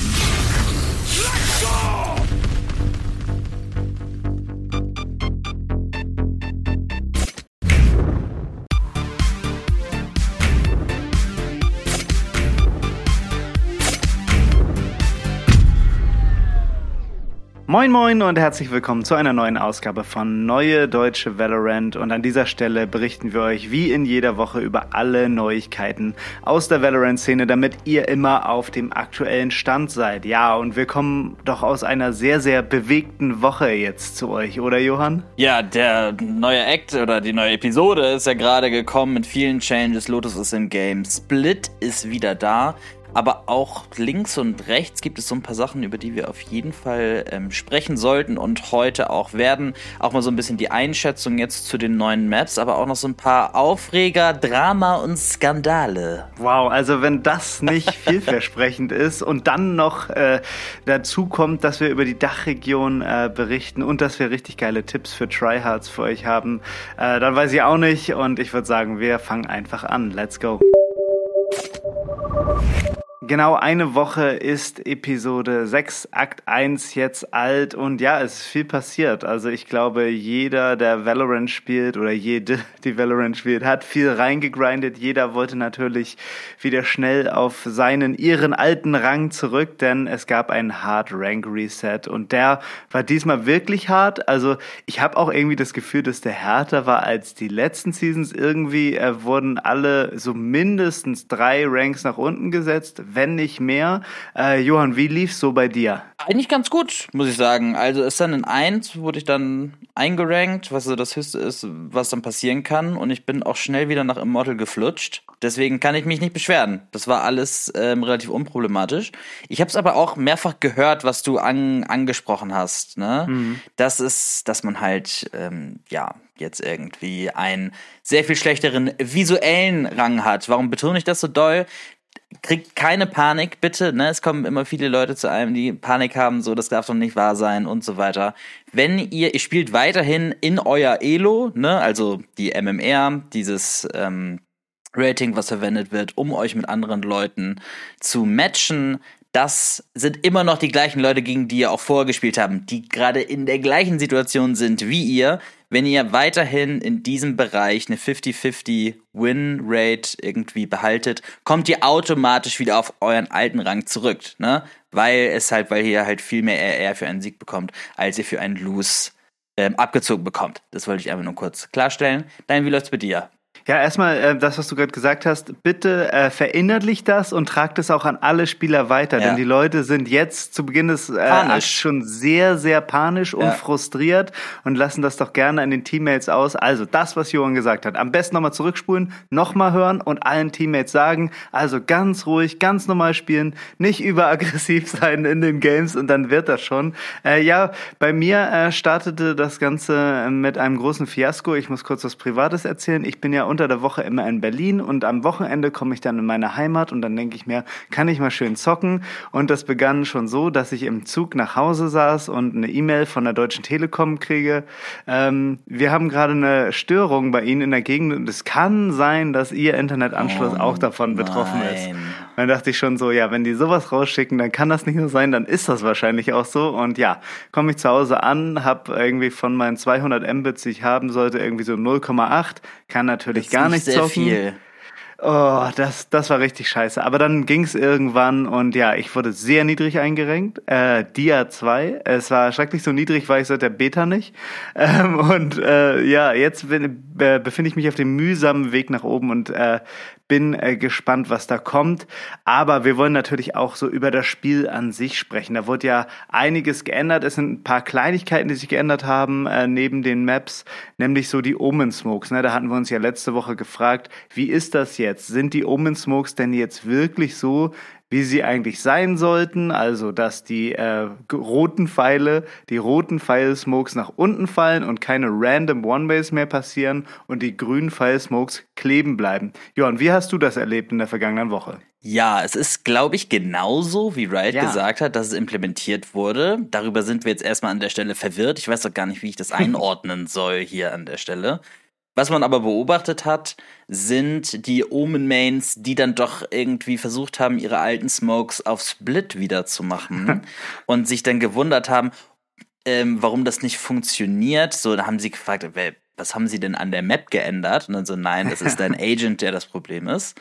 Let's go! Moin Moin und herzlich willkommen zu einer neuen Ausgabe von Neue Deutsche Valorant und an dieser Stelle berichten wir euch wie in jeder Woche über alle Neuigkeiten aus der Valorant-Szene, damit ihr immer auf dem aktuellen Stand seid. Ja, und wir kommen doch aus einer sehr, sehr bewegten Woche jetzt zu euch, oder Johann? Ja, der neue Act oder die neue Episode ist ja gerade gekommen mit vielen Changes. Lotus ist im Game, Split ist wieder da. Aber auch links und rechts gibt es so ein paar Sachen, über die wir auf jeden Fall ähm, sprechen sollten und heute auch werden. Auch mal so ein bisschen die Einschätzung jetzt zu den neuen Maps, aber auch noch so ein paar Aufreger, Drama und Skandale. Wow, also wenn das nicht vielversprechend ist und dann noch äh, dazu kommt, dass wir über die Dachregion äh, berichten und dass wir richtig geile Tipps für Tryhards für euch haben, äh, dann weiß ich auch nicht und ich würde sagen, wir fangen einfach an. Let's go. Genau eine Woche ist Episode 6, Akt 1 jetzt alt und ja, es ist viel passiert. Also ich glaube, jeder, der Valorant spielt oder jede, die Valorant spielt, hat viel reingegrindet. Jeder wollte natürlich wieder schnell auf seinen, ihren alten Rang zurück, denn es gab einen Hard Rank Reset und der war diesmal wirklich hart. Also ich habe auch irgendwie das Gefühl, dass der härter war als die letzten Seasons. Irgendwie äh, wurden alle so mindestens drei Ranks nach unten gesetzt wenn nicht mehr. Äh, Johann, wie lief's so bei dir? Eigentlich ganz gut, muss ich sagen. Also ist dann in 1 wurde ich dann eingerankt, was so das höchste ist, was dann passieren kann. Und ich bin auch schnell wieder nach Immortal geflutscht. Deswegen kann ich mich nicht beschweren. Das war alles ähm, relativ unproblematisch. Ich habe es aber auch mehrfach gehört, was du an, angesprochen hast. Ne? Mhm. Das ist, dass man halt, ähm, ja, jetzt irgendwie einen sehr viel schlechteren visuellen Rang hat. Warum betone ich das so doll? Kriegt keine Panik, bitte. Ne? Es kommen immer viele Leute zu einem, die Panik haben, so, das darf doch nicht wahr sein und so weiter. Wenn ihr, ihr spielt weiterhin in euer Elo, ne, also die MMR, dieses ähm, Rating, was verwendet wird, um euch mit anderen Leuten zu matchen, das sind immer noch die gleichen Leute, gegen die ihr auch vorher gespielt haben, die gerade in der gleichen Situation sind wie ihr. Wenn ihr weiterhin in diesem Bereich eine 50-50 Win-Rate irgendwie behaltet, kommt ihr automatisch wieder auf euren alten Rang zurück, ne? Weil es halt, weil ihr halt viel mehr RR für einen Sieg bekommt, als ihr für einen Lose ähm, abgezogen bekommt. Das wollte ich einfach nur kurz klarstellen. Dann, wie läuft's bei dir? Ja, erstmal äh, das, was du gerade gesagt hast, bitte äh, verinnerlich das und trag das auch an alle Spieler weiter, ja. denn die Leute sind jetzt zu Beginn des äh, schon sehr, sehr panisch und ja. frustriert und lassen das doch gerne an den Teammates aus. Also das, was Johann gesagt hat, am besten nochmal zurückspulen, nochmal hören und allen Teammates sagen, also ganz ruhig, ganz normal spielen, nicht überaggressiv sein in den Games und dann wird das schon. Äh, ja, bei mir äh, startete das Ganze mit einem großen Fiasko. Ich muss kurz was Privates erzählen. Ich bin ja unter der Woche immer in Berlin und am Wochenende komme ich dann in meine Heimat und dann denke ich mir, kann ich mal schön zocken. Und das begann schon so, dass ich im Zug nach Hause saß und eine E-Mail von der Deutschen Telekom kriege. Ähm, wir haben gerade eine Störung bei Ihnen in der Gegend und es kann sein, dass Ihr Internetanschluss oh, auch davon betroffen nein. ist. Dann dachte ich schon so, ja, wenn die sowas rausschicken, dann kann das nicht nur sein, dann ist das wahrscheinlich auch so. Und ja, komme ich zu Hause an, habe irgendwie von meinen 200 Mbits, die ich haben sollte, irgendwie so 0,8. Kann natürlich ich gar nicht sehr zocken. Viel. Oh, das, das war richtig scheiße. Aber dann ging's irgendwann und ja, ich wurde sehr niedrig eingerenkt. Äh, Dia 2. Es war schrecklich so niedrig, war ich seit der Beta nicht. Ähm, und äh, ja, jetzt äh, befinde ich mich auf dem mühsamen Weg nach oben und äh, bin äh, gespannt, was da kommt. Aber wir wollen natürlich auch so über das Spiel an sich sprechen. Da wurde ja einiges geändert. Es sind ein paar Kleinigkeiten, die sich geändert haben äh, neben den Maps, nämlich so die Omen Smokes. Ne? Da hatten wir uns ja letzte Woche gefragt, wie ist das jetzt? Sind die Omen Smokes denn jetzt wirklich so, wie sie eigentlich sein sollten, also dass die äh, roten Pfeile, die roten Pfeil-Smokes nach unten fallen und keine random One-Ways mehr passieren und die grünen Pfeil-Smokes kleben bleiben. Johann, wie hast du das erlebt in der vergangenen Woche? Ja, es ist, glaube ich, genauso, wie Riot ja. gesagt hat, dass es implementiert wurde. Darüber sind wir jetzt erstmal an der Stelle verwirrt. Ich weiß doch gar nicht, wie ich das einordnen soll hier an der Stelle. Was man aber beobachtet hat, sind die Omen-Mains, die dann doch irgendwie versucht haben, ihre alten Smokes auf Split wieder zu machen und sich dann gewundert haben, ähm, warum das nicht funktioniert. So, da haben sie gefragt, was haben sie denn an der Map geändert? Und dann so, nein, das ist dein Agent, der das Problem ist.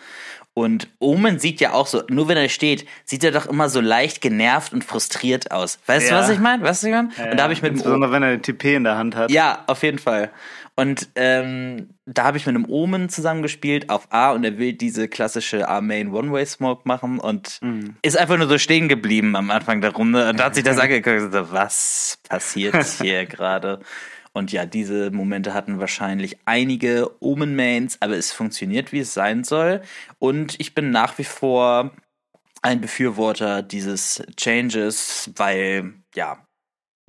Und Omen sieht ja auch so, nur wenn er steht, sieht er doch immer so leicht genervt und frustriert aus. Weißt ja. du, was ich meine? Weißt du, was ich meine? Ja, und da habe ich mit Insbesondere, wenn er eine TP in der Hand hat. Ja, auf jeden Fall. Und ähm, da habe ich mit einem Omen zusammengespielt auf A und er will diese klassische A-Main One-Way-Smoke machen und mhm. ist einfach nur so stehen geblieben am Anfang der Runde und da hat sich das angeguckt und so, was passiert hier gerade? Und ja, diese Momente hatten wahrscheinlich einige Omen-Mains, aber es funktioniert, wie es sein soll. Und ich bin nach wie vor ein Befürworter dieses Changes, weil, ja,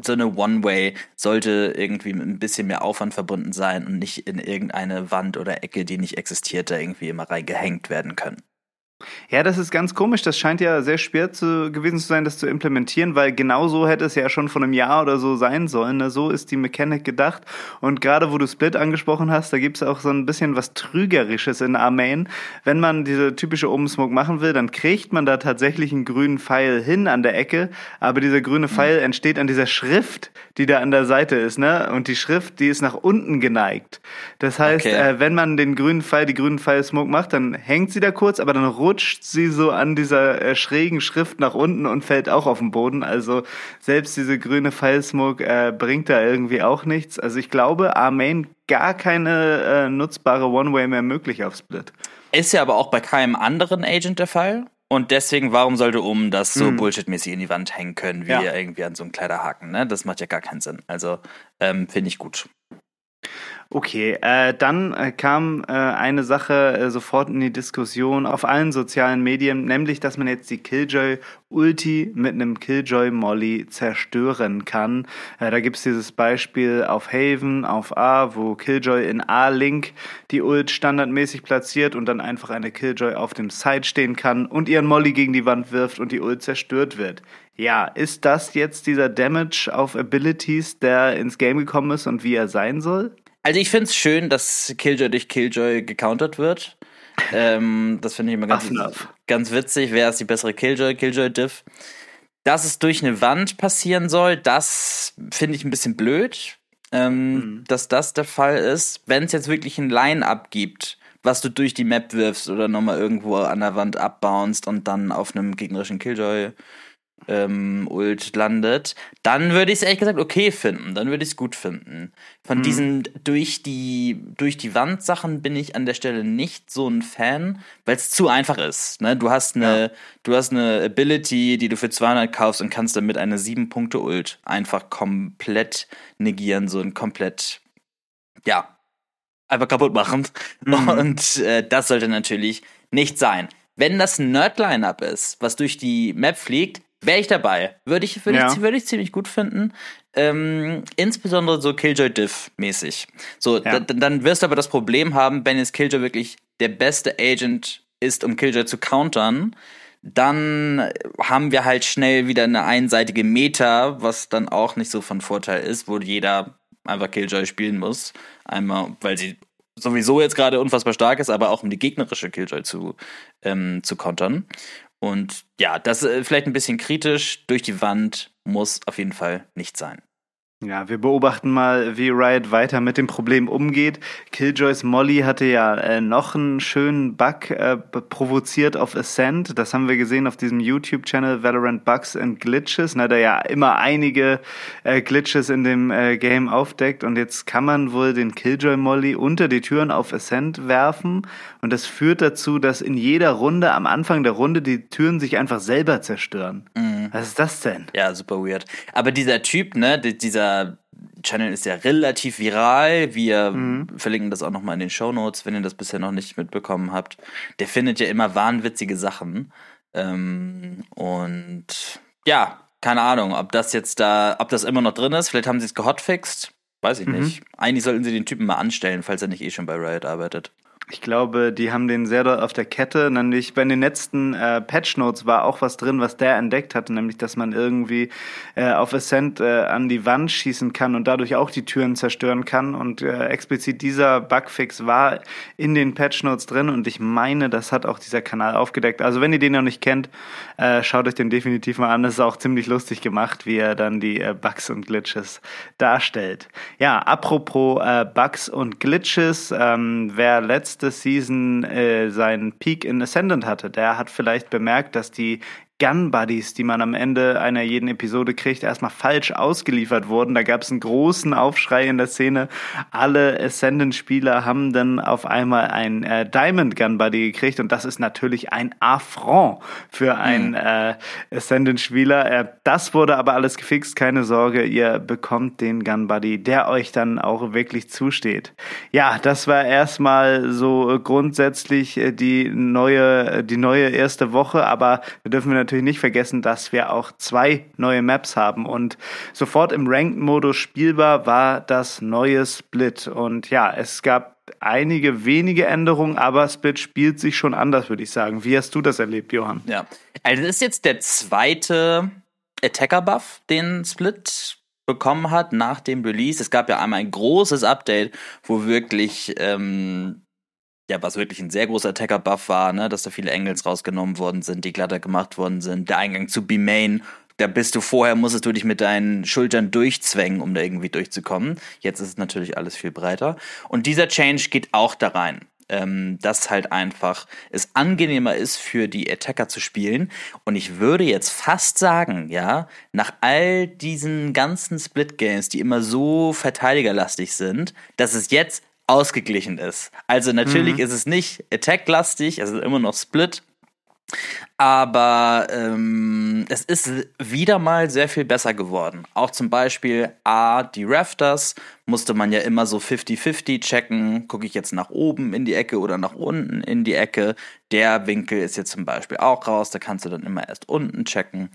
so eine One-Way sollte irgendwie mit ein bisschen mehr Aufwand verbunden sein und nicht in irgendeine Wand oder Ecke, die nicht existiert, da irgendwie immer reingehängt werden können. Ja, das ist ganz komisch. Das scheint ja sehr schwer zu, gewesen zu sein, das zu implementieren, weil genau so hätte es ja schon vor einem Jahr oder so sein sollen. Ne? So ist die Mechanik gedacht. Und gerade wo du Split angesprochen hast, da gibt es auch so ein bisschen was Trügerisches in Armain. Wenn man diese typische Open Smoke machen will, dann kriegt man da tatsächlich einen grünen Pfeil hin an der Ecke, aber dieser grüne mhm. Pfeil entsteht an dieser Schrift, die da an der Seite ist, ne? Und die Schrift, die ist nach unten geneigt. Das heißt, okay. äh, wenn man den grünen Pfeil, die grünen Pfeil Smoke macht, dann hängt sie da kurz, aber dann rutscht sie so an dieser äh, schrägen Schrift nach unten und fällt auch auf den Boden. Also selbst diese grüne Pfeilsmoke äh, bringt da irgendwie auch nichts. Also ich glaube, Armain gar keine äh, nutzbare One-Way mehr möglich auf Split. Ist ja aber auch bei keinem anderen Agent der Fall. Und deswegen, warum sollte um das so hm. bullshitmäßig in die Wand hängen können, wie ja. irgendwie an so einem Kleiderhaken? Ne? Das macht ja gar keinen Sinn. Also ähm, finde ich gut. Okay, äh, dann äh, kam äh, eine Sache äh, sofort in die Diskussion auf allen sozialen Medien, nämlich, dass man jetzt die Killjoy Ulti mit einem Killjoy Molly zerstören kann. Äh, da gibt's dieses Beispiel auf Haven, auf A, wo Killjoy in A-Link die Ult standardmäßig platziert und dann einfach eine Killjoy auf dem Side stehen kann und ihren Molly gegen die Wand wirft und die Ult zerstört wird. Ja, ist das jetzt dieser Damage auf Abilities, der ins Game gekommen ist und wie er sein soll? Also ich finde es schön, dass Killjoy durch Killjoy gecountert wird. Ähm, das finde ich immer ganz, ganz witzig. Wer ist die bessere Killjoy? Killjoy-Diff. Dass es durch eine Wand passieren soll, das finde ich ein bisschen blöd, ähm, mhm. dass das der Fall ist. Wenn es jetzt wirklich ein Line-Up gibt, was du durch die Map wirfst oder nochmal irgendwo an der Wand abbounst und dann auf einem gegnerischen Killjoy ähm, Ult landet, dann würde ich es ehrlich gesagt okay finden. Dann würde ich es gut finden. Von mhm. diesen durch die, durch die Wand Sachen bin ich an der Stelle nicht so ein Fan, weil es zu einfach ist. Ne? Du hast eine, ja. du hast eine Ability, die du für 200 kaufst und kannst damit eine 7 Punkte Ult einfach komplett negieren, so ein komplett, ja, einfach kaputt machen. Mhm. Und äh, das sollte natürlich nicht sein. Wenn das ein Nerd-Line-Up ist, was durch die Map fliegt, Wäre ich dabei. Würde ich, würde ja. ich, würde ich ziemlich gut finden. Ähm, insbesondere so Killjoy Diff-mäßig. So, ja. dann wirst du aber das Problem haben, wenn jetzt Killjoy wirklich der beste Agent ist, um Killjoy zu countern, dann haben wir halt schnell wieder eine einseitige Meta, was dann auch nicht so von Vorteil ist, wo jeder einfach Killjoy spielen muss. Einmal, weil sie sowieso jetzt gerade unfassbar stark ist, aber auch um die gegnerische Killjoy zu, ähm, zu kontern. Und ja, das ist äh, vielleicht ein bisschen kritisch. Durch die Wand muss auf jeden Fall nicht sein. Ja, wir beobachten mal, wie Riot weiter mit dem Problem umgeht. Killjoys Molly hatte ja äh, noch einen schönen Bug äh, provoziert auf Ascent. Das haben wir gesehen auf diesem YouTube-Channel Valorant Bugs and Glitches, ne, der ja immer einige äh, Glitches in dem äh, Game aufdeckt. Und jetzt kann man wohl den Killjoy Molly unter die Türen auf Ascent werfen. Und das führt dazu, dass in jeder Runde, am Anfang der Runde, die Türen sich einfach selber zerstören. Mhm. Was ist das denn? Ja, super weird. Aber dieser Typ, ne, dieser dieser Channel ist ja relativ viral. Wir mhm. verlinken das auch nochmal in den Show Notes, wenn ihr das bisher noch nicht mitbekommen habt. Der findet ja immer wahnwitzige Sachen. Ähm, und ja, keine Ahnung, ob das jetzt da, ob das immer noch drin ist. Vielleicht haben sie es gehotfixt. Weiß ich mhm. nicht. Eigentlich sollten sie den Typen mal anstellen, falls er nicht eh schon bei Riot arbeitet. Ich glaube, die haben den sehr doll auf der Kette. Nämlich bei den letzten äh, Patch Notes war auch was drin, was der entdeckt hatte, nämlich dass man irgendwie äh, auf Ascent äh, an die Wand schießen kann und dadurch auch die Türen zerstören kann. Und äh, explizit dieser Bugfix war in den Patch Notes drin und ich meine, das hat auch dieser Kanal aufgedeckt. Also wenn ihr den noch nicht kennt, äh, schaut euch den definitiv mal an. Das ist auch ziemlich lustig gemacht, wie er dann die äh, Bugs und Glitches darstellt. Ja, apropos äh, Bugs und Glitches, ähm, wer letztes letzte Season äh, seinen Peak in Ascendant hatte, der hat vielleicht bemerkt, dass die Gun Buddies, die man am Ende einer jeden Episode kriegt, erstmal falsch ausgeliefert wurden. Da gab es einen großen Aufschrei in der Szene. Alle Ascendant-Spieler haben dann auf einmal ein äh, Diamond Gun Buddy gekriegt und das ist natürlich ein Affront für einen mhm. äh, Ascendant-Spieler. Äh, das wurde aber alles gefixt, keine Sorge, ihr bekommt den Gun Buddy, der euch dann auch wirklich zusteht. Ja, das war erstmal so grundsätzlich äh, die neue, die neue erste Woche, aber wir dürfen wir natürlich nicht vergessen, dass wir auch zwei neue Maps haben und sofort im Ranked-Modus spielbar war das neue Split. Und ja, es gab einige wenige Änderungen, aber Split spielt sich schon anders, würde ich sagen. Wie hast du das erlebt, Johann? Ja, also das ist jetzt der zweite Attacker-Buff, den Split bekommen hat nach dem Release. Es gab ja einmal ein großes Update, wo wirklich ähm, ja, was wirklich ein sehr großer Attacker-Buff war, ne, dass da viele Engels rausgenommen worden sind, die glatter gemacht worden sind, der Eingang zu B-Main, da bist du vorher, musstest du dich mit deinen Schultern durchzwängen, um da irgendwie durchzukommen. Jetzt ist es natürlich alles viel breiter. Und dieser Change geht auch da rein. Ähm, dass halt einfach es angenehmer ist für die Attacker zu spielen. Und ich würde jetzt fast sagen, ja, nach all diesen ganzen Split-Games, die immer so verteidigerlastig sind, dass es jetzt ausgeglichen ist. Also natürlich mhm. ist es nicht attack-lastig, es ist immer noch Split. Aber ähm, es ist wieder mal sehr viel besser geworden. Auch zum Beispiel A, die Rafters musste man ja immer so 50-50 checken. Gucke ich jetzt nach oben in die Ecke oder nach unten in die Ecke. Der Winkel ist jetzt zum Beispiel auch raus. Da kannst du dann immer erst unten checken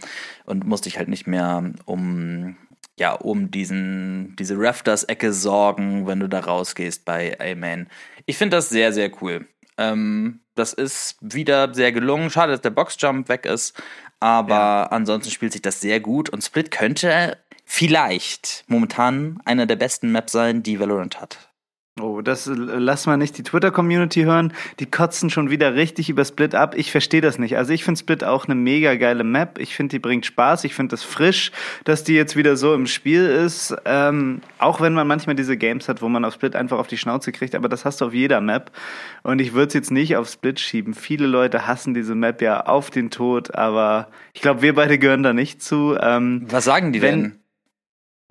und musst dich halt nicht mehr um ja, um diesen, diese Rafters-Ecke sorgen, wenn du da rausgehst bei Amen. Ich finde das sehr, sehr cool. Ähm, das ist wieder sehr gelungen. Schade, dass der Boxjump weg ist. Aber ja. ansonsten spielt sich das sehr gut. Und Split könnte vielleicht momentan einer der besten Maps sein, die Valorant hat. Oh, das lass mal nicht die Twitter-Community hören. Die kotzen schon wieder richtig über Split ab. Ich verstehe das nicht. Also ich finde Split auch eine mega geile Map. Ich finde, die bringt Spaß. Ich finde das frisch, dass die jetzt wieder so im Spiel ist. Ähm, auch wenn man manchmal diese Games hat, wo man auf Split einfach auf die Schnauze kriegt, aber das hast du auf jeder Map. Und ich würde es jetzt nicht auf Split schieben. Viele Leute hassen diese Map ja auf den Tod, aber ich glaube, wir beide gehören da nicht zu. Ähm, Was sagen die wenn, denn?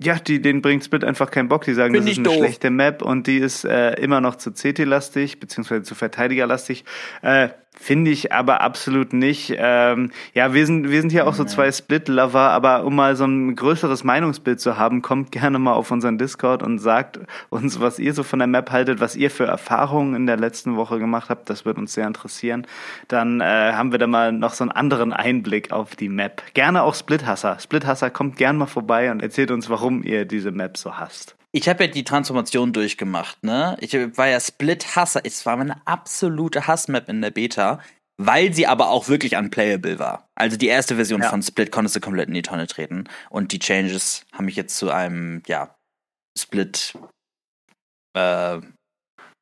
Ja, die, denen bringt Split einfach keinen Bock. Die sagen, Find das ist eine doof. schlechte Map und die ist äh, immer noch zu CT-lastig, beziehungsweise zu Verteidiger-lastig. Äh, Finde ich aber absolut nicht. Ähm, ja, wir sind, wir sind hier auch so zwei Split-Lover, aber um mal so ein größeres Meinungsbild zu haben, kommt gerne mal auf unseren Discord und sagt uns, was ihr so von der Map haltet, was ihr für Erfahrungen in der letzten Woche gemacht habt. Das wird uns sehr interessieren. Dann äh, haben wir da mal noch so einen anderen Einblick auf die Map. Gerne auch Split-Hasser. Split-Hasser kommt gerne mal vorbei und erzählt uns, warum ihr diese Map so hasst ich habe ja die Transformation durchgemacht, ne? Ich war ja Split-Hasser. Es war meine absolute Hassmap in der Beta, weil sie aber auch wirklich unplayable war. Also die erste Version ja. von Split konntest du komplett in die Tonne treten. Und die Changes haben mich jetzt zu einem, ja, Split äh,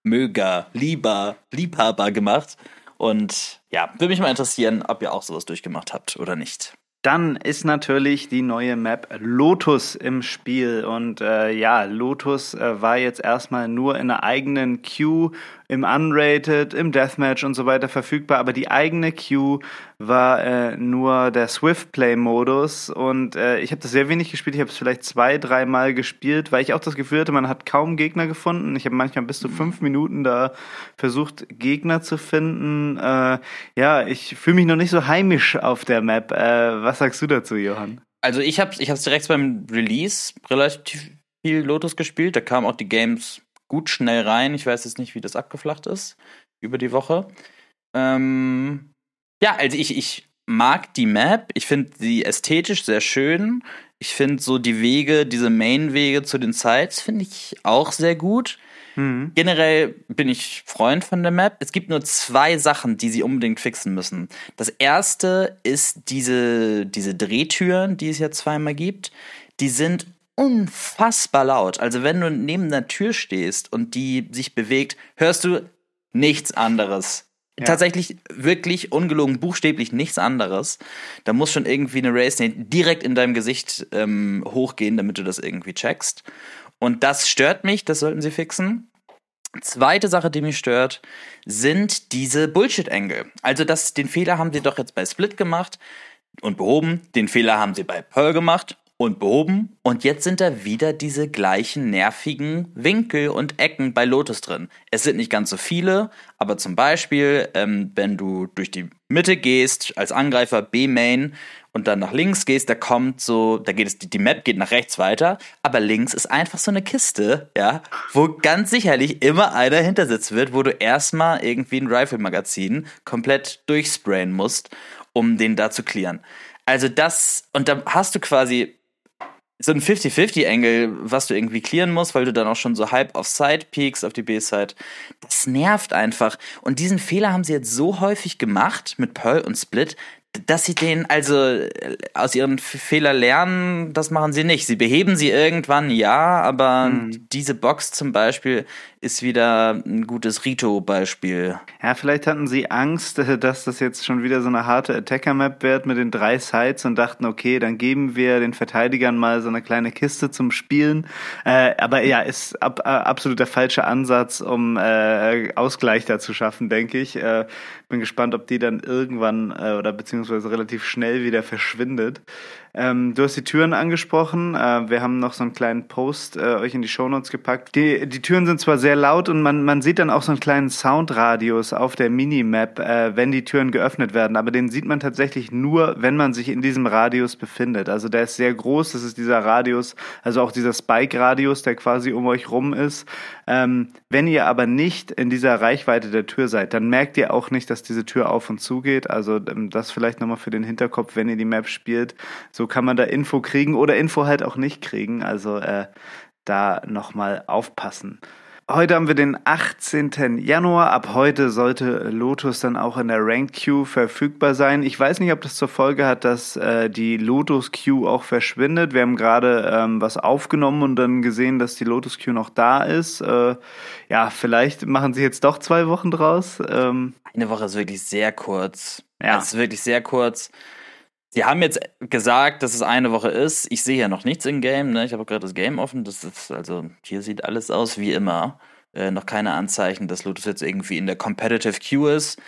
Möger, Lieber, Liebhaber gemacht. Und ja, würde mich mal interessieren, ob ihr auch sowas durchgemacht habt oder nicht. Dann ist natürlich die neue Map Lotus im Spiel. Und äh, ja, Lotus äh, war jetzt erstmal nur in einer eigenen Queue im Unrated, im Deathmatch und so weiter verfügbar, aber die eigene Queue war äh, nur der Swift Play Modus und äh, ich habe das sehr wenig gespielt. Ich habe es vielleicht zwei, dreimal gespielt, weil ich auch das Gefühl hatte, man hat kaum Gegner gefunden. Ich habe manchmal bis zu fünf Minuten da versucht, Gegner zu finden. Äh, ja, ich fühle mich noch nicht so heimisch auf der Map. Äh, was sagst du dazu, Johann? Also ich habe ich hab's direkt beim Release relativ viel Lotus gespielt. Da kamen auch die Games gut schnell rein. Ich weiß jetzt nicht, wie das abgeflacht ist über die Woche. Ähm, ja, also ich, ich mag die Map. Ich finde sie ästhetisch sehr schön. Ich finde so die Wege, diese Main-Wege zu den Sites, finde ich auch sehr gut. Mhm. Generell bin ich Freund von der Map. Es gibt nur zwei Sachen, die sie unbedingt fixen müssen. Das erste ist diese, diese Drehtüren, die es ja zweimal gibt. Die sind unfassbar laut. Also wenn du neben einer Tür stehst und die sich bewegt, hörst du nichts anderes. Ja. Tatsächlich wirklich ungelogen, buchstäblich nichts anderes. Da muss schon irgendwie eine Race direkt in deinem Gesicht ähm, hochgehen, damit du das irgendwie checkst. Und das stört mich, das sollten sie fixen. Zweite Sache, die mich stört, sind diese Bullshit-Engel. Also das, den Fehler haben sie doch jetzt bei Split gemacht und behoben. Den Fehler haben sie bei Pearl gemacht und behoben. Und jetzt sind da wieder diese gleichen nervigen Winkel und Ecken bei Lotus drin. Es sind nicht ganz so viele, aber zum Beispiel, ähm, wenn du durch die Mitte gehst, als Angreifer B-Main und dann nach links gehst, da kommt so, da geht es, die Map geht nach rechts weiter, aber links ist einfach so eine Kiste, ja, wo ganz sicherlich immer einer hintersitzen wird, wo du erstmal irgendwie ein Rifle-Magazin komplett durchsprayen musst, um den da zu clearen. Also das, und da hast du quasi so ein 50-50-Angle, was du irgendwie clearen musst, weil du dann auch schon so halb auf Side peaks auf die B-Side. Das nervt einfach. Und diesen Fehler haben sie jetzt so häufig gemacht mit Pearl und Split, dass sie den also äh, aus ihren Fehler lernen, das machen sie nicht. Sie beheben sie irgendwann, ja, aber hm. diese Box zum Beispiel ist wieder ein gutes Rito-Beispiel. Ja, vielleicht hatten sie Angst, dass das jetzt schon wieder so eine harte Attacker-Map wird mit den drei Sides und dachten, okay, dann geben wir den Verteidigern mal so eine kleine Kiste zum Spielen. Äh, aber ja, ist ab, äh, absolut der falsche Ansatz, um äh, Ausgleich da zu schaffen, denke ich. Äh, bin gespannt, ob die dann irgendwann äh, oder beziehungsweise relativ schnell wieder verschwindet. Ähm, du hast die Türen angesprochen. Äh, wir haben noch so einen kleinen Post äh, euch in die Shownotes gepackt. Die, die Türen sind zwar sehr laut und man, man sieht dann auch so einen kleinen Soundradius auf der Minimap, äh, wenn die Türen geöffnet werden. Aber den sieht man tatsächlich nur, wenn man sich in diesem Radius befindet. Also der ist sehr groß. Das ist dieser Radius, also auch dieser Spike-Radius, der quasi um euch rum ist. Ähm, wenn ihr aber nicht in dieser Reichweite der Tür seid, dann merkt ihr auch nicht, dass diese Tür auf und zu geht. Also ähm, das vielleicht nochmal für den Hinterkopf, wenn ihr die Map spielt. So kann man da Info kriegen oder Info halt auch nicht kriegen. Also äh, da nochmal aufpassen. Heute haben wir den 18. Januar. Ab heute sollte Lotus dann auch in der Ranked Queue verfügbar sein. Ich weiß nicht, ob das zur Folge hat, dass äh, die Lotus Queue auch verschwindet. Wir haben gerade ähm, was aufgenommen und dann gesehen, dass die Lotus Queue noch da ist. Äh, ja, vielleicht machen sie jetzt doch zwei Wochen draus. Ähm, Eine Woche ist wirklich sehr kurz. Ja, es ist wirklich sehr kurz. Sie haben jetzt gesagt, dass es eine Woche ist. Ich sehe ja noch nichts im Game. Ne? Ich habe gerade das Game offen. Das ist also hier sieht alles aus wie immer. Äh, noch keine Anzeichen, dass Lotus jetzt irgendwie in der Competitive Queue ist.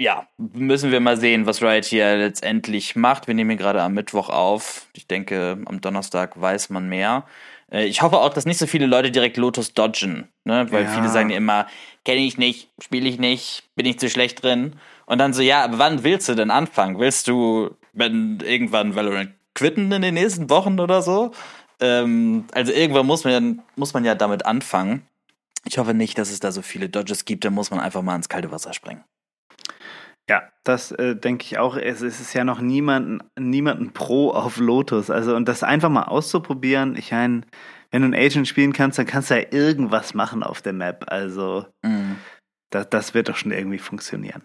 Ja, müssen wir mal sehen, was Riot hier letztendlich macht. Wir nehmen gerade am Mittwoch auf. Ich denke, am Donnerstag weiß man mehr. Äh, ich hoffe auch, dass nicht so viele Leute direkt Lotus dodgen, ne? weil ja. viele sagen immer, kenne ich nicht, spiele ich nicht, bin ich zu schlecht drin. Und dann so, ja, aber wann willst du denn anfangen? Willst du, wenn irgendwann Valorant quitten in den nächsten Wochen oder so? Ähm, also irgendwann muss man, muss man ja damit anfangen. Ich hoffe nicht, dass es da so viele Dodges gibt, dann muss man einfach mal ins kalte Wasser springen. Ja, das äh, denke ich auch. Es, es ist ja noch niemanden, niemanden pro auf Lotus. Also, und das einfach mal auszuprobieren, ich meine, wenn du einen Agent spielen kannst, dann kannst du ja irgendwas machen auf der Map. Also, mhm. Das, das wird doch schon irgendwie funktionieren.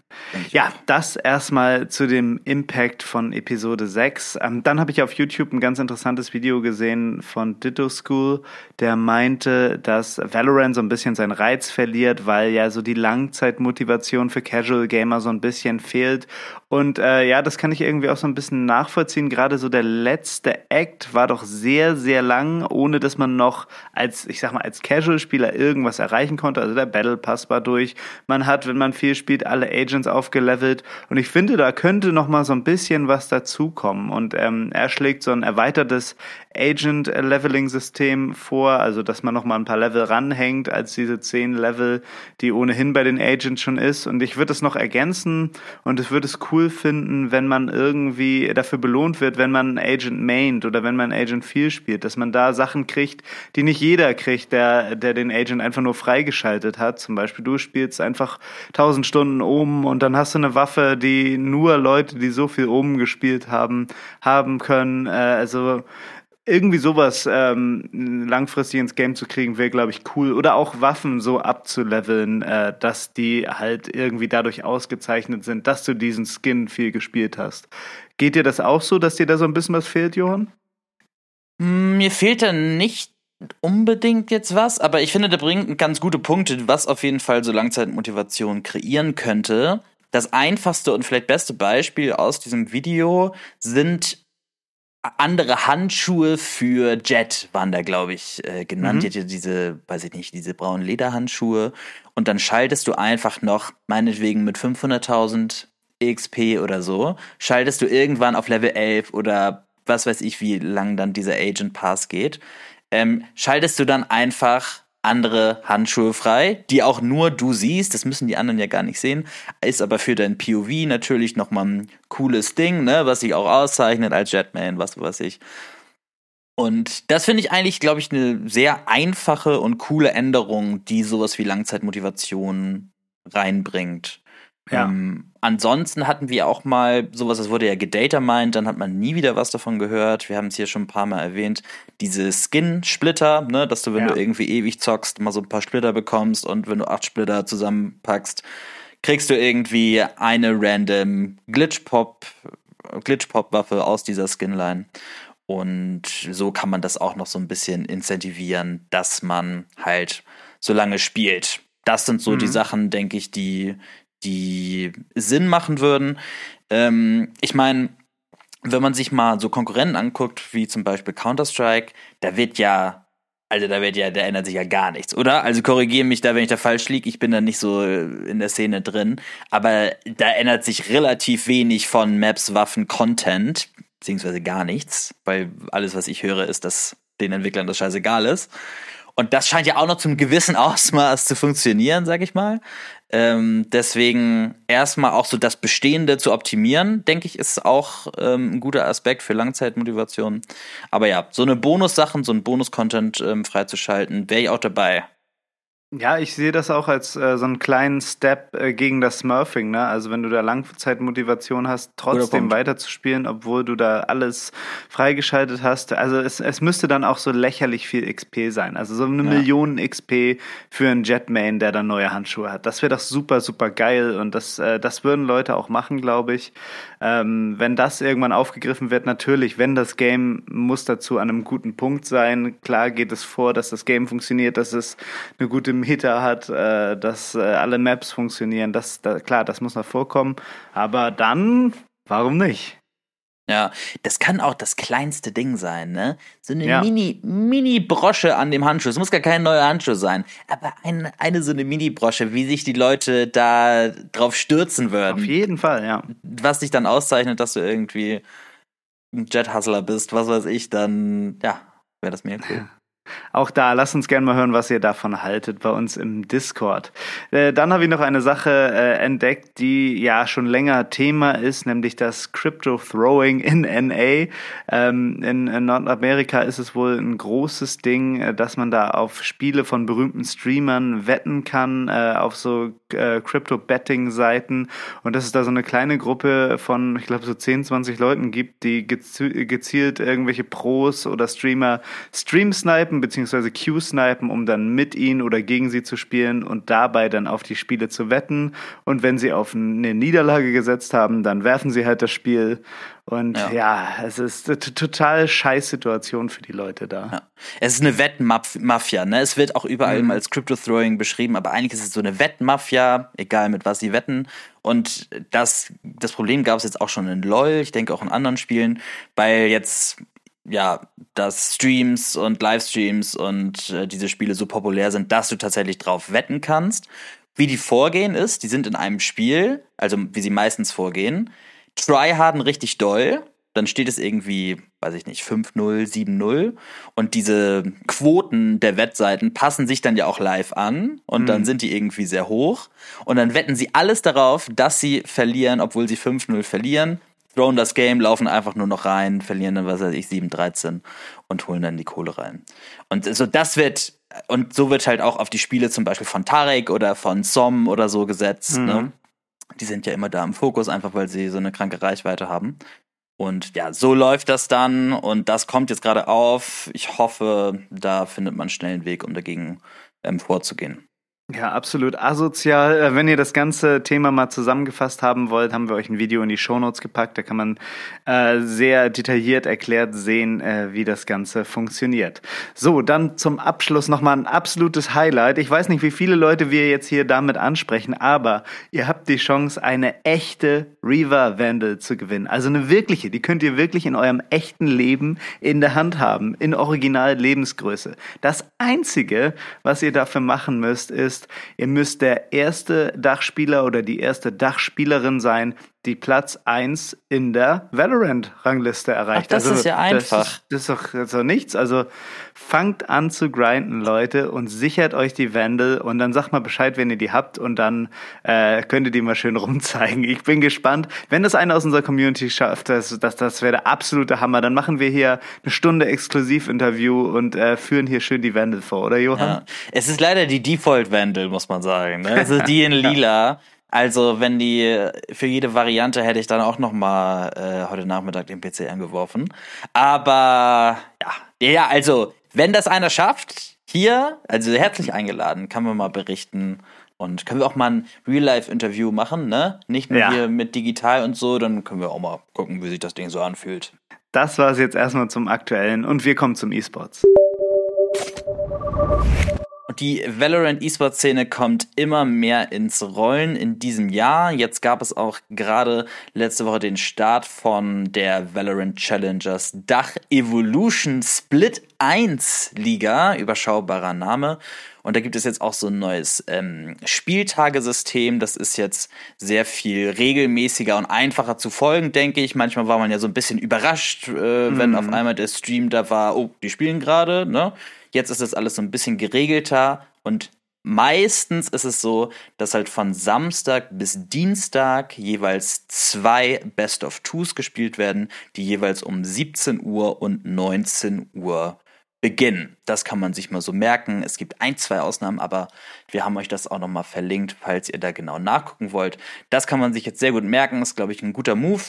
Ja, das erstmal zu dem Impact von Episode 6. Ähm, dann habe ich auf YouTube ein ganz interessantes Video gesehen von Ditto School, der meinte, dass Valorant so ein bisschen seinen Reiz verliert, weil ja so die Langzeitmotivation für Casual Gamer so ein bisschen fehlt. Und äh, ja, das kann ich irgendwie auch so ein bisschen nachvollziehen. Gerade so der letzte Act war doch sehr, sehr lang, ohne dass man noch als, ich sag mal, als Casual-Spieler irgendwas erreichen konnte. Also der Battle Pass war durch man hat, wenn man viel spielt, alle Agents aufgelevelt. Und ich finde, da könnte noch mal so ein bisschen was dazukommen. Und ähm, er schlägt so ein erweitertes Agent-Leveling-System vor, also dass man noch mal ein paar Level ranhängt als diese zehn Level, die ohnehin bei den Agents schon ist. Und ich würde es noch ergänzen und ich würde es cool finden, wenn man irgendwie dafür belohnt wird, wenn man Agent maint oder wenn man Agent viel spielt, dass man da Sachen kriegt, die nicht jeder kriegt, der, der den Agent einfach nur freigeschaltet hat. Zum Beispiel du spielst einfach 1000 Stunden oben und dann hast du eine Waffe, die nur Leute, die so viel oben gespielt haben, haben können. Äh, also irgendwie sowas ähm, langfristig ins Game zu kriegen, wäre, glaube ich, cool. Oder auch Waffen so abzuleveln, äh, dass die halt irgendwie dadurch ausgezeichnet sind, dass du diesen Skin viel gespielt hast. Geht dir das auch so, dass dir da so ein bisschen was fehlt, Johann? Hm, mir fehlt da nicht unbedingt jetzt was, aber ich finde, der bringt ganz gute Punkte, was auf jeden Fall so Langzeitmotivation kreieren könnte. Das einfachste und vielleicht beste Beispiel aus diesem Video sind andere Handschuhe für Jet waren da, glaube ich, äh, genannt. Mhm. Die hatte diese, weiß ich nicht, diese braunen Lederhandschuhe. Und dann schaltest du einfach noch, meinetwegen mit 500.000 EXP oder so, schaltest du irgendwann auf Level 11 oder was weiß ich, wie lang dann dieser Agent Pass geht, ähm, schaltest du dann einfach andere Handschuhe frei, die auch nur du siehst, das müssen die anderen ja gar nicht sehen, ist aber für dein POV natürlich nochmal ein cooles Ding, ne, was sich auch auszeichnet als Jetman, was weiß ich. Und das finde ich eigentlich, glaube ich, eine sehr einfache und coole Änderung, die sowas wie Langzeitmotivation reinbringt. Ja. Ähm, ansonsten hatten wir auch mal sowas, das wurde ja gedatamined, dann hat man nie wieder was davon gehört. Wir haben es hier schon ein paar Mal erwähnt. Diese Skin-Splitter, ne, dass du, wenn ja. du irgendwie ewig zockst, mal so ein paar Splitter bekommst und wenn du acht Splitter zusammenpackst, kriegst du irgendwie eine random Glitch-Pop, Glitch-Pop-Waffe aus dieser Skinline. Und so kann man das auch noch so ein bisschen incentivieren, dass man halt so lange spielt. Das sind so mhm. die Sachen, denke ich, die, die Sinn machen würden. Ähm, ich meine, wenn man sich mal so Konkurrenten anguckt, wie zum Beispiel Counter-Strike, da wird ja, also da wird ja, da ändert sich ja gar nichts, oder? Also korrigiere mich da, wenn ich da falsch liege, ich bin da nicht so in der Szene drin, aber da ändert sich relativ wenig von Maps, Waffen, Content, beziehungsweise gar nichts, weil alles, was ich höre, ist, dass den Entwicklern das scheißegal ist. Und das scheint ja auch noch zum gewissen Ausmaß zu funktionieren, sag ich mal. Ähm, deswegen erstmal auch so das Bestehende zu optimieren, denke ich, ist auch ähm, ein guter Aspekt für Langzeitmotivation. Aber ja, so eine Bonussachen, so ein Bonus-Content ähm, freizuschalten, wäre ich auch dabei. Ja, ich sehe das auch als äh, so einen kleinen Step äh, gegen das Smurfing. Ne? Also wenn du da Langzeitmotivation hast, trotzdem weiterzuspielen, obwohl du da alles freigeschaltet hast. Also es, es müsste dann auch so lächerlich viel XP sein. Also so eine ja. Million XP für einen Jetman, der dann neue Handschuhe hat. Das wäre doch super, super geil und das, äh, das würden Leute auch machen, glaube ich. Ähm, wenn das irgendwann aufgegriffen wird, natürlich, wenn das Game muss dazu an einem guten Punkt sein. Klar geht es vor, dass das Game funktioniert, dass es eine gute Meter hat, äh, dass äh, alle Maps funktionieren. Das, da, klar, das muss noch vorkommen. Aber dann, warum nicht? Ja, das kann auch das kleinste Ding sein, ne? So eine ja. Mini, Mini-Brosche an dem Handschuh. Es muss gar kein neuer Handschuh sein, aber ein, eine so eine Mini-Brosche, wie sich die Leute da drauf stürzen würden. Auf jeden Fall, ja. Was dich dann auszeichnet, dass du irgendwie ein Jet-Hustler bist, was weiß ich, dann, ja, wäre das mir cool. Auch da, lasst uns gerne mal hören, was ihr davon haltet bei uns im Discord. Äh, dann habe ich noch eine Sache äh, entdeckt, die ja schon länger Thema ist, nämlich das Crypto Throwing in NA. Ähm, in, Nordamerika ist es wohl ein großes Ding, äh, dass man da auf Spiele von berühmten Streamern wetten kann, auf so Crypto-Betting-Seiten. Und dass es da so eine kleine Gruppe von, ich glaube, so 10, 20 Leuten gibt, die gezielt irgendwelche Pros oder Streamer Stream snipen bzw. Q-snipen, um dann mit ihnen oder gegen sie zu spielen und dabei dann auf die Spiele zu wetten. Und wenn sie auf eine Niederlage gesetzt haben, dann werfen sie halt das Spiel. Und ja, ja es ist eine total scheiß Situation für die Leute da. Ja. Es ist eine Wettmafia, ne? Es wird auch überall mhm. als Crypto-Throwing beschrieben, aber eigentlich ist es so eine Wettmafia, egal mit was sie wetten. Und das, das Problem gab es jetzt auch schon in LOL, ich denke auch in anderen Spielen, weil jetzt ja, dass Streams und Livestreams und äh, diese Spiele so populär sind, dass du tatsächlich drauf wetten kannst. Wie die vorgehen ist, die sind in einem Spiel, also wie sie meistens vorgehen, tryharden richtig doll, dann steht es irgendwie, weiß ich nicht, 5-0, 7-0 und diese Quoten der Wettseiten passen sich dann ja auch live an und mhm. dann sind die irgendwie sehr hoch und dann wetten sie alles darauf, dass sie verlieren, obwohl sie 5-0 verlieren throwen das Game, laufen einfach nur noch rein, verlieren dann, was weiß ich, 7-13 und holen dann die Kohle rein. Und so das wird, und so wird halt auch auf die Spiele zum Beispiel von Tarek oder von Som oder so gesetzt. Ne? Mhm. Ne? Die sind ja immer da im Fokus, einfach weil sie so eine kranke Reichweite haben. Und ja, so läuft das dann und das kommt jetzt gerade auf. Ich hoffe, da findet man schnell einen Weg, um dagegen ähm, vorzugehen. Ja, absolut asozial. Äh, wenn ihr das ganze Thema mal zusammengefasst haben wollt, haben wir euch ein Video in die Shownotes gepackt. Da kann man äh, sehr detailliert erklärt sehen, äh, wie das Ganze funktioniert. So, dann zum Abschluss nochmal ein absolutes Highlight. Ich weiß nicht, wie viele Leute wir jetzt hier damit ansprechen, aber ihr habt die Chance, eine echte Reaver Vandal zu gewinnen. Also eine wirkliche, die könnt ihr wirklich in eurem echten Leben in der Hand haben, in Original Lebensgröße. Das Einzige, was ihr dafür machen müsst, ist, ist, ihr müsst der erste Dachspieler oder die erste Dachspielerin sein, die Platz 1 in der Valorant-Rangliste erreicht. Ach, das also, ist ja einfach. Das ist, das ist doch, ist doch nichts. Also fangt an zu grinden, Leute, und sichert euch die Vandal und dann sagt mal Bescheid, wenn ihr die habt und dann äh, könnt ihr die mal schön rumzeigen. Ich bin gespannt. Wenn das einer aus unserer Community schafft, das, das, das wäre der absolute Hammer. Dann machen wir hier eine Stunde Exklusivinterview und äh, führen hier schön die Vandal vor, oder Johann? Ja. Es ist leider die Default-Vandal, muss man sagen. Ne? Also die in lila. Also, wenn die für jede Variante hätte ich dann auch noch mal äh, heute Nachmittag den PC angeworfen. Aber ja, ja, also wenn das einer schafft, hier, also herzlich eingeladen, kann man mal berichten und können wir auch mal ein Real-Life-Interview machen, ne? Nicht nur ja. hier mit digital und so, dann können wir auch mal gucken, wie sich das Ding so anfühlt. Das war es jetzt erstmal zum Aktuellen und wir kommen zum E-Sports. Die Valorant E-Sport Szene kommt immer mehr ins Rollen in diesem Jahr. Jetzt gab es auch gerade letzte Woche den Start von der Valorant Challengers Dach Evolution Split 1 Liga, überschaubarer Name. Und da gibt es jetzt auch so ein neues ähm, Spieltagesystem. Das ist jetzt sehr viel regelmäßiger und einfacher zu folgen, denke ich. Manchmal war man ja so ein bisschen überrascht, äh, wenn mhm. auf einmal der Stream da war, oh, die spielen gerade, ne? Jetzt ist das alles so ein bisschen geregelter und meistens ist es so, dass halt von Samstag bis Dienstag jeweils zwei Best of Twos gespielt werden, die jeweils um 17 Uhr und 19 Uhr beginnen. Das kann man sich mal so merken. Es gibt ein, zwei Ausnahmen, aber wir haben euch das auch nochmal verlinkt, falls ihr da genau nachgucken wollt. Das kann man sich jetzt sehr gut merken, ist, glaube ich, ein guter Move.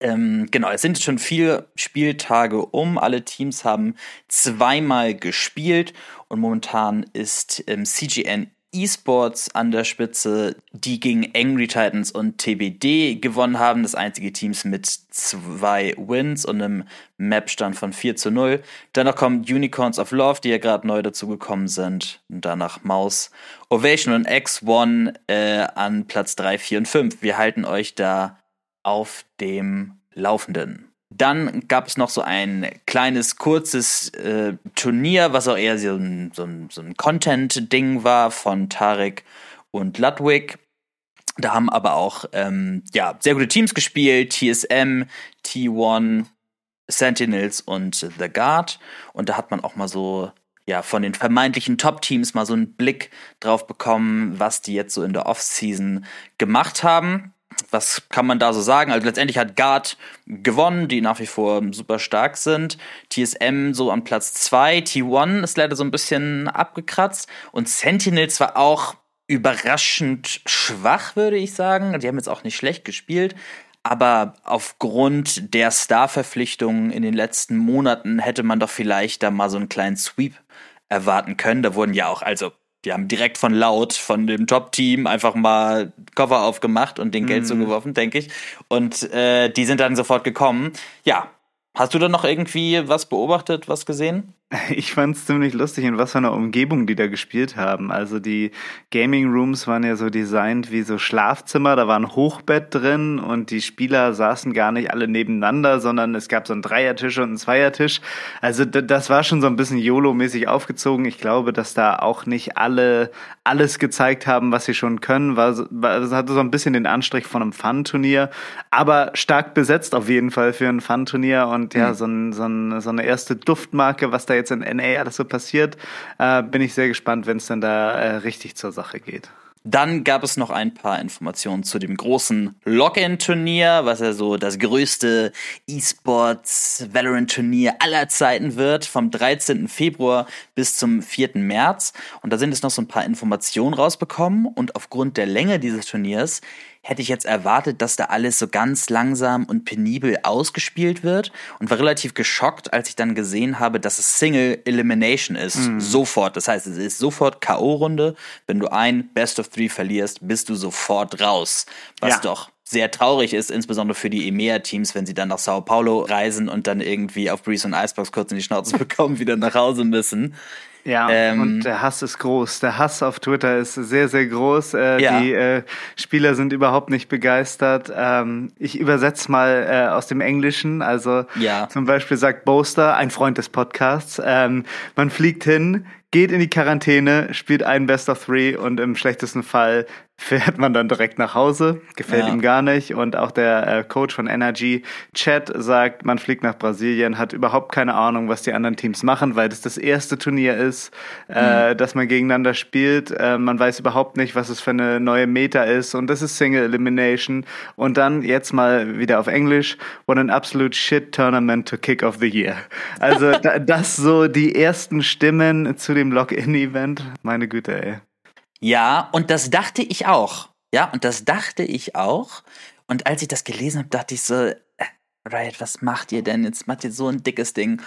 Ähm, genau, es sind schon vier Spieltage um. Alle Teams haben zweimal gespielt und momentan ist ähm, CGN eSports an der Spitze, die gegen Angry Titans und TBD gewonnen haben. Das einzige Teams mit zwei Wins und einem Mapstand von 4 zu 0. Danach kommen Unicorns of Love, die ja gerade neu dazugekommen sind. Und danach Maus, Ovation und X1 äh, an Platz 3, 4 und 5. Wir halten euch da auf dem Laufenden. Dann gab es noch so ein kleines, kurzes äh, Turnier, was auch eher so ein, so ein, so ein Content-Ding war von Tarek und Ludwig. Da haben aber auch ähm, ja, sehr gute Teams gespielt: TSM, T1, Sentinels und The Guard. Und da hat man auch mal so ja, von den vermeintlichen Top-Teams mal so einen Blick drauf bekommen, was die jetzt so in der Off-Season gemacht haben was kann man da so sagen? Also letztendlich hat Guard gewonnen, die nach wie vor super stark sind. TSM so an Platz 2. T1 ist leider so ein bisschen abgekratzt. Und Sentinels war auch überraschend schwach, würde ich sagen. Die haben jetzt auch nicht schlecht gespielt. Aber aufgrund der Star-Verpflichtungen in den letzten Monaten hätte man doch vielleicht da mal so einen kleinen Sweep erwarten können. Da wurden ja auch, also die haben direkt von laut, von dem Top-Team einfach mal Koffer aufgemacht und den Geld mhm. zugeworfen, denke ich. Und äh, die sind dann sofort gekommen. Ja, hast du da noch irgendwie was beobachtet, was gesehen? Ich fand es ziemlich lustig, in was für einer Umgebung die da gespielt haben. Also die Gaming Rooms waren ja so designt wie so Schlafzimmer, da war ein Hochbett drin und die Spieler saßen gar nicht alle nebeneinander, sondern es gab so einen Dreiertisch und einen Zweiertisch. Also das war schon so ein bisschen YOLO-mäßig aufgezogen. Ich glaube, dass da auch nicht alle alles gezeigt haben, was sie schon können. War, war, hatte so ein bisschen den Anstrich von einem Fun-Turnier, aber stark besetzt auf jeden Fall für ein Fun-Turnier und ja, mhm. so, ein, so, ein, so eine erste Duftmarke, was da jetzt in NA alles so passiert, äh, bin ich sehr gespannt, wenn es dann da äh, richtig zur Sache geht. Dann gab es noch ein paar Informationen zu dem großen Login-Turnier, was ja so das größte E-Sports Valorant-Turnier aller Zeiten wird, vom 13. Februar bis zum 4. März. Und da sind jetzt noch so ein paar Informationen rausbekommen und aufgrund der Länge dieses Turniers hätte ich jetzt erwartet, dass da alles so ganz langsam und penibel ausgespielt wird und war relativ geschockt, als ich dann gesehen habe, dass es Single Elimination ist. Mhm. Sofort. Das heißt, es ist sofort K.O.-Runde. Wenn du ein Best of Three verlierst, bist du sofort raus. Was ja. doch sehr traurig ist, insbesondere für die EMEA-Teams, wenn sie dann nach Sao Paulo reisen und dann irgendwie auf Breeze und Icebox kurz in die Schnauze bekommen, wieder nach Hause müssen. Ja, ähm, und der Hass ist groß. Der Hass auf Twitter ist sehr, sehr groß. Äh, ja. Die äh, Spieler sind überhaupt nicht begeistert. Ähm, ich übersetze mal äh, aus dem Englischen. Also ja. zum Beispiel sagt Boaster, ein Freund des Podcasts, ähm, man fliegt hin, geht in die Quarantäne, spielt einen Best of Three und im schlechtesten Fall fährt man dann direkt nach Hause. Gefällt ja. ihm gar nicht. Und auch der äh, Coach von Energy, Chad, sagt, man fliegt nach Brasilien, hat überhaupt keine Ahnung, was die anderen Teams machen, weil das das erste Turnier ist, äh, mhm. dass man gegeneinander spielt. Äh, man weiß überhaupt nicht, was es für eine neue Meta ist. Und das ist Single Elimination. Und dann jetzt mal wieder auf Englisch. What an absolute shit tournament to kick off the year. Also das so die ersten Stimmen zu dem Login-Event. Meine Güte, ey. Ja, und das dachte ich auch. Ja, und das dachte ich auch. Und als ich das gelesen habe, dachte ich so, äh, Riot, was macht ihr denn? Jetzt macht ihr so ein dickes Ding.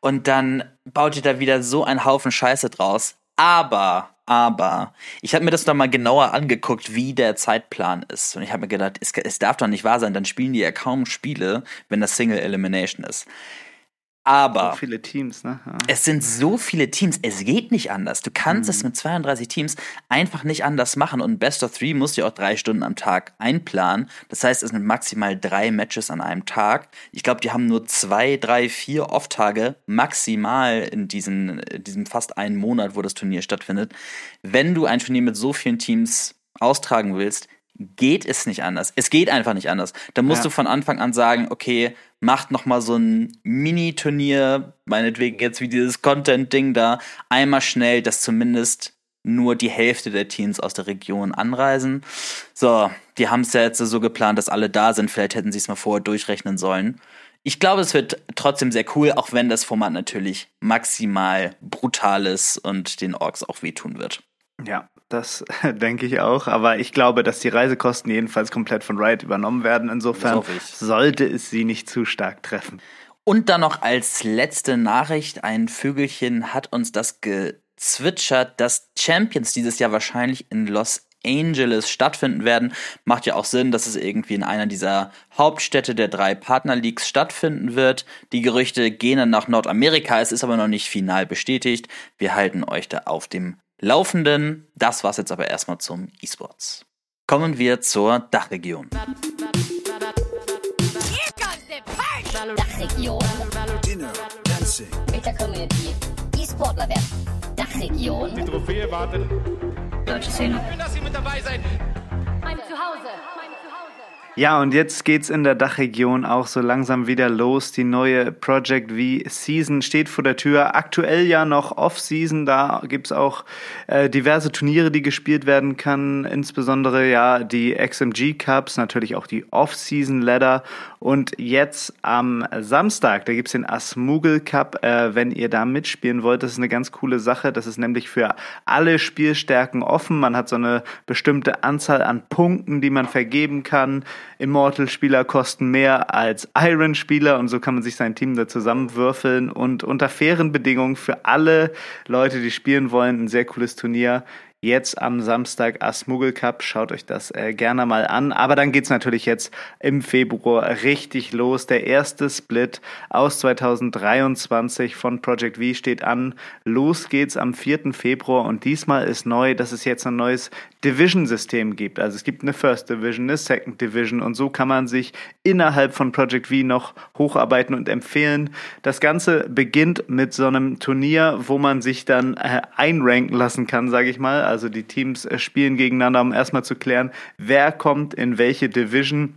Und dann baut ihr da wieder so einen Haufen Scheiße draus. Aber, aber, ich habe mir das noch mal genauer angeguckt, wie der Zeitplan ist. Und ich habe mir gedacht, es, es darf doch nicht wahr sein, dann spielen die ja kaum Spiele, wenn das Single Elimination ist. Aber so viele Teams, ne? Ja. Es sind so viele Teams, es geht nicht anders. Du kannst mhm. es mit 32 Teams einfach nicht anders machen. Und Best of Three musst du auch drei Stunden am Tag einplanen. Das heißt, es sind maximal drei Matches an einem Tag. Ich glaube, die haben nur zwei, drei, vier Off-Tage maximal in, diesen, in diesem fast einen Monat, wo das Turnier stattfindet. Wenn du ein Turnier mit so vielen Teams austragen willst, geht es nicht anders. Es geht einfach nicht anders. Da musst ja. du von Anfang an sagen, okay, macht noch mal so ein Mini-Turnier, meinetwegen jetzt wie dieses Content-Ding da, einmal schnell, dass zumindest nur die Hälfte der Teams aus der Region anreisen. So, die haben es ja jetzt so geplant, dass alle da sind. Vielleicht hätten sie es mal vorher durchrechnen sollen. Ich glaube, es wird trotzdem sehr cool, auch wenn das Format natürlich maximal brutal ist und den Orks auch wehtun wird. Ja, das denke ich auch. Aber ich glaube, dass die Reisekosten jedenfalls komplett von Riot übernommen werden. Insofern sollte es sie nicht zu stark treffen. Und dann noch als letzte Nachricht, ein Vögelchen hat uns das gezwitschert, dass Champions dieses Jahr wahrscheinlich in Los Angeles stattfinden werden. Macht ja auch Sinn, dass es irgendwie in einer dieser Hauptstädte der drei Partnerleagues stattfinden wird. Die Gerüchte gehen dann nach Nordamerika, es ist aber noch nicht final bestätigt. Wir halten euch da auf dem Laufenden. Das war's jetzt aber erstmal zum E-Sports. Kommen wir zur Dachregion. Dachregion. Dinner, Dancing. Mit der Community. E-Sportler werden. Dachregion. Die Trophäe wartet. Deutsche Szene. Schön, dass Sie mit dabei seid. Mein Zuhause. Ja, und jetzt geht's in der Dachregion auch so langsam wieder los. Die neue Project V Season steht vor der Tür. Aktuell ja noch Off-Season. Da gibt's auch äh, diverse Turniere, die gespielt werden kann. Insbesondere ja die XMG Cups, natürlich auch die Off-Season Ladder. Und jetzt am Samstag, da gibt's den Asmugel Cup. Äh, wenn ihr da mitspielen wollt, das ist eine ganz coole Sache. Das ist nämlich für alle Spielstärken offen. Man hat so eine bestimmte Anzahl an Punkten, die man vergeben kann. Immortal-Spieler kosten mehr als Iron-Spieler und so kann man sich sein Team da zusammenwürfeln. Und unter fairen Bedingungen für alle Leute, die spielen wollen, ein sehr cooles Turnier jetzt am Samstag Asmugel Cup. Schaut euch das äh, gerne mal an. Aber dann geht's natürlich jetzt im Februar richtig los. Der erste Split aus 2023 von Project V steht an. Los geht's am 4. Februar und diesmal ist neu, dass es jetzt ein neues Division-System gibt. Also es gibt eine First Division, eine Second Division und so kann man sich innerhalb von Project V noch hocharbeiten und empfehlen. Das Ganze beginnt mit so einem Turnier, wo man sich dann äh, einranken lassen kann, sage ich mal. Also die Teams äh, spielen gegeneinander, um erstmal zu klären, wer kommt in welche Division.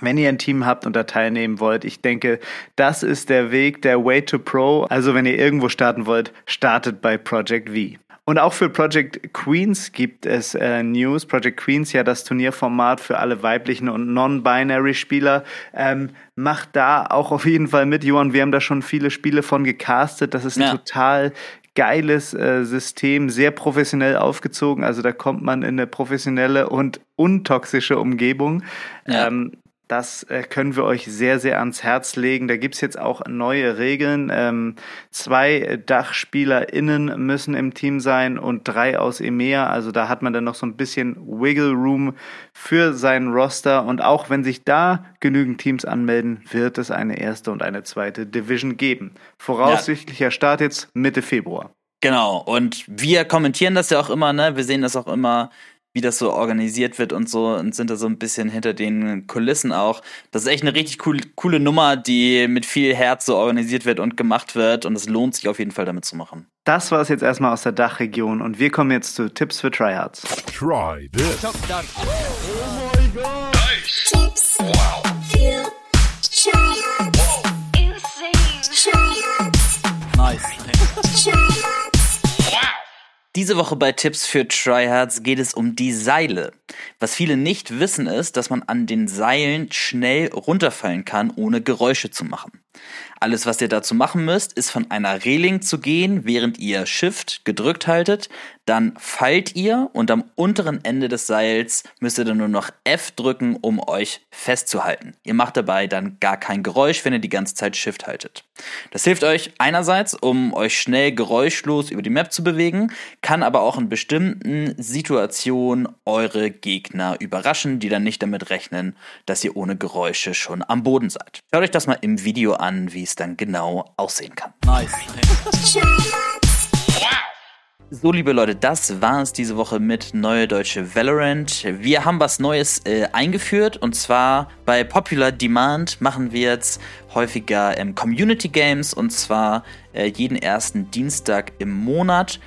Wenn ihr ein Team habt und da teilnehmen wollt, ich denke, das ist der Weg, der Way to Pro. Also wenn ihr irgendwo starten wollt, startet bei Project V. Und auch für Project Queens gibt es äh, News. Project Queens, ja das Turnierformat für alle weiblichen und non-binary Spieler, ähm, macht da auch auf jeden Fall mit. Johann, wir haben da schon viele Spiele von gecastet. Das ist ja. total geiles äh, System, sehr professionell aufgezogen. Also da kommt man in eine professionelle und untoxische Umgebung. Ja. Ähm, das äh, können wir euch sehr, sehr ans Herz legen. Da gibt's jetzt auch neue Regeln. Ähm, zwei DachspielerInnen müssen im Team sein und drei aus EMEA. Also da hat man dann noch so ein bisschen Wiggle Room für seinen Roster. Und auch wenn sich da genügend Teams anmelden, wird es eine erste und eine zweite Division geben. Voraussichtlicher ja. Start jetzt Mitte Februar. Genau, und wir kommentieren das ja auch immer, ne? Wir sehen das auch immer wie das so organisiert wird und so und sind da so ein bisschen hinter den Kulissen auch. Das ist echt eine richtig cool, coole Nummer, die mit viel Herz so organisiert wird und gemacht wird und es lohnt sich auf jeden Fall damit zu machen. Das war es jetzt erstmal aus der Dachregion und wir kommen jetzt zu Tipps für Tryhards. Try this. Oh my god. Nice. Tipps wow. Diese Woche bei Tipps für Tryhards geht es um die Seile. Was viele nicht wissen ist, dass man an den Seilen schnell runterfallen kann, ohne Geräusche zu machen. Alles, was ihr dazu machen müsst, ist von einer Reling zu gehen, während ihr Shift gedrückt haltet. Dann fallt ihr und am unteren Ende des Seils müsst ihr dann nur noch F drücken, um euch festzuhalten. Ihr macht dabei dann gar kein Geräusch, wenn ihr die ganze Zeit Shift haltet. Das hilft euch einerseits, um euch schnell geräuschlos über die Map zu bewegen, kann aber auch in bestimmten Situationen eure Gegner überraschen, die dann nicht damit rechnen, dass ihr ohne Geräusche schon am Boden seid. Schaut euch das mal im Video an, wie es dann genau aussehen kann. Nice. So, liebe Leute, das war es diese Woche mit Neue Deutsche Valorant. Wir haben was Neues äh, eingeführt und zwar bei Popular Demand machen wir jetzt häufiger ähm, Community Games und zwar äh, jeden ersten Dienstag im Monat.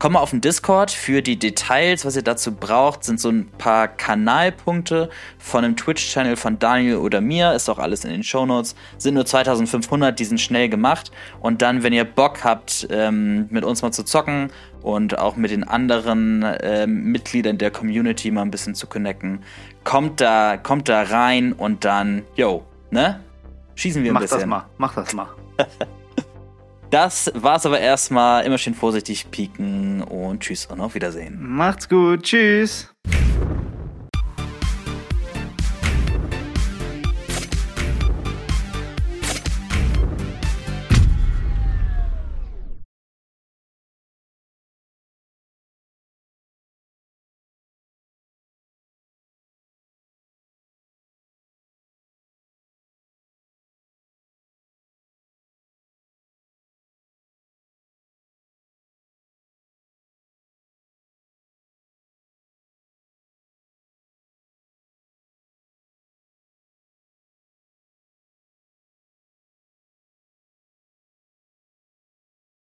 Komm mal auf den Discord für die Details. Was ihr dazu braucht, sind so ein paar Kanalpunkte von einem Twitch-Channel von Daniel oder mir. Ist auch alles in den Shownotes. Sind nur 2500, die sind schnell gemacht. Und dann, wenn ihr Bock habt, ähm, mit uns mal zu zocken und auch mit den anderen ähm, Mitgliedern der Community mal ein bisschen zu connecten, kommt da, kommt da rein und dann, yo, ne? Schießen wir ein mach bisschen. Mach das mal, mach das mal. Das war's aber erstmal. Immer schön vorsichtig pieken und tschüss und auf Wiedersehen. Macht's gut. Tschüss.